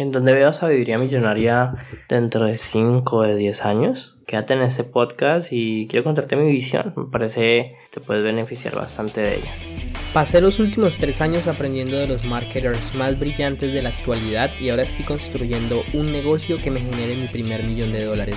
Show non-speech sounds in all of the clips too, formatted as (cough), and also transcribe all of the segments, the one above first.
¿En dónde veo sabiduría millonaria dentro de 5 o de 10 años? Quédate en este podcast y quiero contarte mi visión. Me parece que te puedes beneficiar bastante de ella. Pasé los últimos tres años aprendiendo de los marketers más brillantes de la actualidad y ahora estoy construyendo un negocio que me genere mi primer millón de dólares.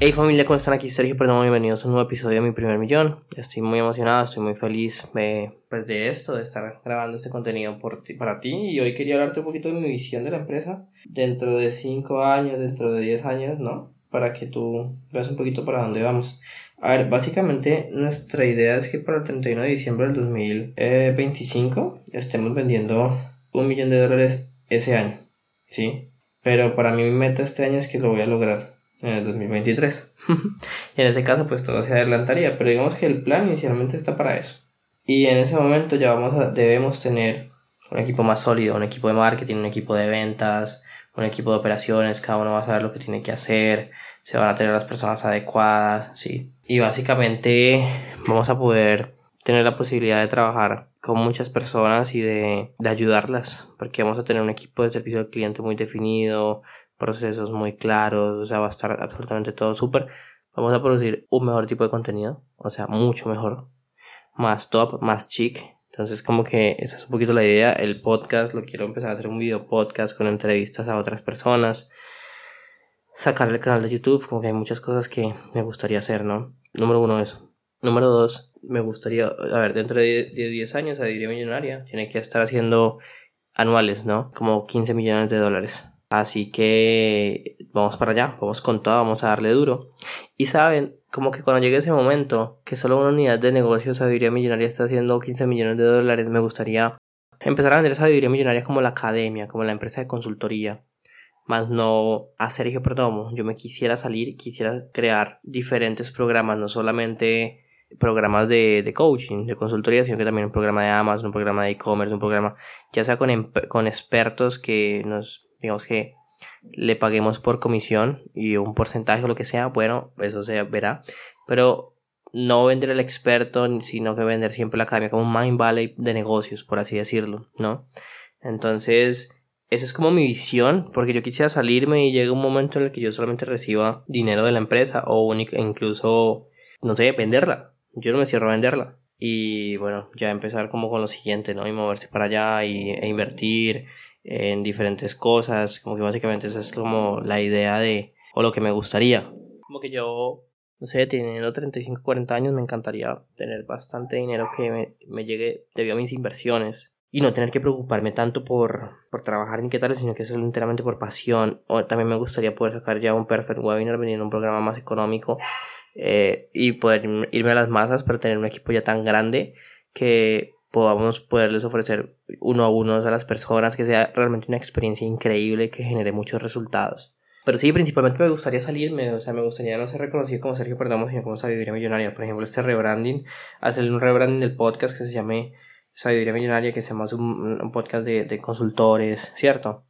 Hey familia, ¿cómo están? Aquí Sergio Perdón, bienvenidos a un nuevo episodio de Mi Primer Millón. Estoy muy emocionado, estoy muy feliz de, pues, de esto, de estar grabando este contenido para ti. Y hoy quería hablarte un poquito de mi visión de la empresa dentro de 5 años, dentro de 10 años, ¿no? Para que tú veas un poquito para dónde vamos. A ver, básicamente nuestra idea es que para el 31 de diciembre del 2025 estemos vendiendo un millón de dólares ese año, ¿sí? Pero para mí mi meta este año es que lo voy a lograr en el 2023. (laughs) y en ese caso pues todo se adelantaría, pero digamos que el plan inicialmente está para eso. Y en ese momento ya vamos a, debemos tener un equipo más sólido, un equipo de marketing, un equipo de ventas, un equipo de operaciones, cada uno va a saber lo que tiene que hacer, se van a tener las personas adecuadas, sí. Y básicamente vamos a poder tener la posibilidad de trabajar con muchas personas y de, de ayudarlas, porque vamos a tener un equipo de servicio al cliente muy definido, procesos muy claros, o sea, va a estar absolutamente todo súper. Vamos a producir un mejor tipo de contenido, o sea, mucho mejor, más top, más chic. Entonces, como que esa es un poquito la idea. El podcast lo quiero empezar a hacer un video podcast con entrevistas a otras personas. Sacar el canal de YouTube, como que hay muchas cosas que me gustaría hacer, ¿no? Número uno, eso. Número dos, me gustaría, a ver, dentro de 10 años, a Millonaria, tiene que estar haciendo anuales, ¿no? Como 15 millones de dólares. Así que vamos para allá, vamos con todo, vamos a darle duro. Y saben, como que cuando llegue ese momento, que solo una unidad de negocio sabiduría millonaria está haciendo 15 millones de dólares, me gustaría empezar a vender sabiduría millonaria como la academia, como la empresa de consultoría. Más no a Sergio Perdomo. Yo me quisiera salir, quisiera crear diferentes programas, no solamente programas de, de coaching, de consultoría, sino que también un programa de Amazon, un programa de e-commerce, un programa ya sea con, em, con expertos que nos digamos que le paguemos por comisión y un porcentaje o lo que sea, bueno, eso se verá. Pero no vender el experto, sino que vender siempre la academia como un mind valley de negocios, por así decirlo, ¿no? Entonces, esa es como mi visión, porque yo quisiera salirme y llega un momento en el que yo solamente reciba dinero de la empresa o incluso, no sé, venderla. Yo no me cierro a venderla. Y bueno, ya empezar como con lo siguiente, ¿no? Y moverse para allá y, e invertir en diferentes cosas, como que básicamente esa es como la idea de, o lo que me gustaría. Como que yo, no sé, teniendo 35, 40 años me encantaría tener bastante dinero que me, me llegue debido a mis inversiones y no tener que preocuparme tanto por, por trabajar ni qué tal, sino que eso es enteramente por pasión. O también me gustaría poder sacar ya un perfect webinar vendiendo un programa más económico eh, y poder irme a las masas, pero tener un equipo ya tan grande que podamos poderles ofrecer uno a uno a las personas, que sea realmente una experiencia increíble que genere muchos resultados. Pero sí, principalmente me gustaría salirme, o sea, me gustaría no ser reconocido como Sergio Perdomo, sino como Sabiduría Millonaria. Por ejemplo, este rebranding, hacer un rebranding del podcast que se llame Sabiduría Millonaria, que sea más un, podcast de, de consultores, ¿cierto?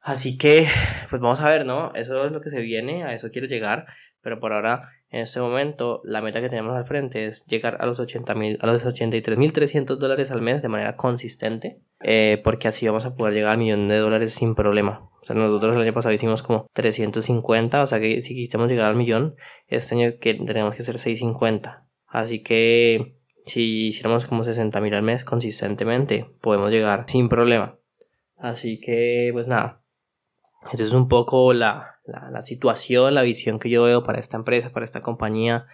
Así que, pues vamos a ver, ¿no? Eso es lo que se viene, a eso quiero llegar, pero por ahora en este momento, la meta que tenemos al frente es llegar a los, 80 a los 83.300 dólares al mes de manera consistente, eh, porque así vamos a poder llegar al millón de dólares sin problema. O sea, nosotros el año pasado hicimos como 350, o sea que si quisiéramos llegar al millón, este año que tenemos que hacer 650. Así que si hiciéramos como 60.000 al mes consistentemente, podemos llegar sin problema. Así que, pues nada, esa es un poco la, la, la, situación, la visión que yo veo para esta empresa, para esta compañía.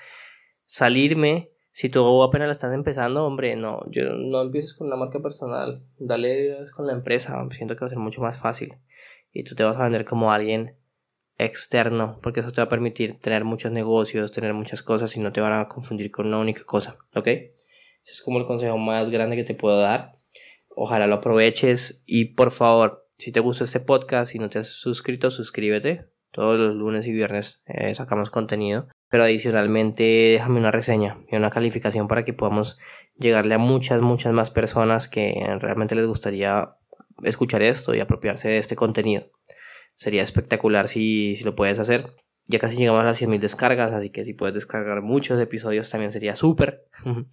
Salirme, si tú apenas la estás empezando, hombre, no, yo no empieces con la marca personal, dale con la empresa, siento que va a ser mucho más fácil. Y tú te vas a vender como alguien externo, porque eso te va a permitir tener muchos negocios, tener muchas cosas y no te van a confundir con una única cosa, ¿ok? Ese es como el consejo más grande que te puedo dar. Ojalá lo aproveches y por favor, si te gustó este podcast y no te has suscrito, suscríbete. Todos los lunes y viernes eh, sacamos contenido. Pero adicionalmente déjame una reseña y una calificación para que podamos llegarle a muchas, muchas más personas que realmente les gustaría escuchar esto y apropiarse de este contenido. Sería espectacular si, si lo puedes hacer. Ya casi llegamos a las 100.000 descargas, así que si puedes descargar muchos episodios también sería súper. (laughs)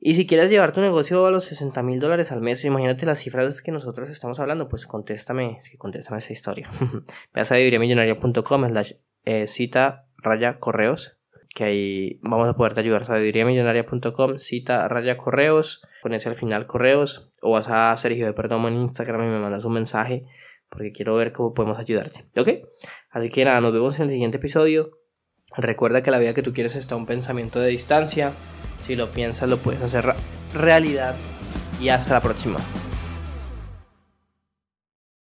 y si quieres llevar tu negocio a los 60 mil dólares al mes, imagínate las cifras que nosotros estamos hablando, pues contéstame, contéstame esa historia. (laughs) Veas a viviremillonario.com slash eh, cita raya correos, que ahí vamos a poderte ayudar. Sabiduriamillonaria.com, cita raya correos, con ese al final correos, o vas a Sergio de Perdomo en Instagram y me mandas un mensaje porque quiero ver cómo podemos ayudarte. ¿Ok? Así que nada, nos vemos en el siguiente episodio. Recuerda que la vida que tú quieres está a un pensamiento de distancia. Si lo piensas, lo puedes hacer realidad. Y hasta la próxima.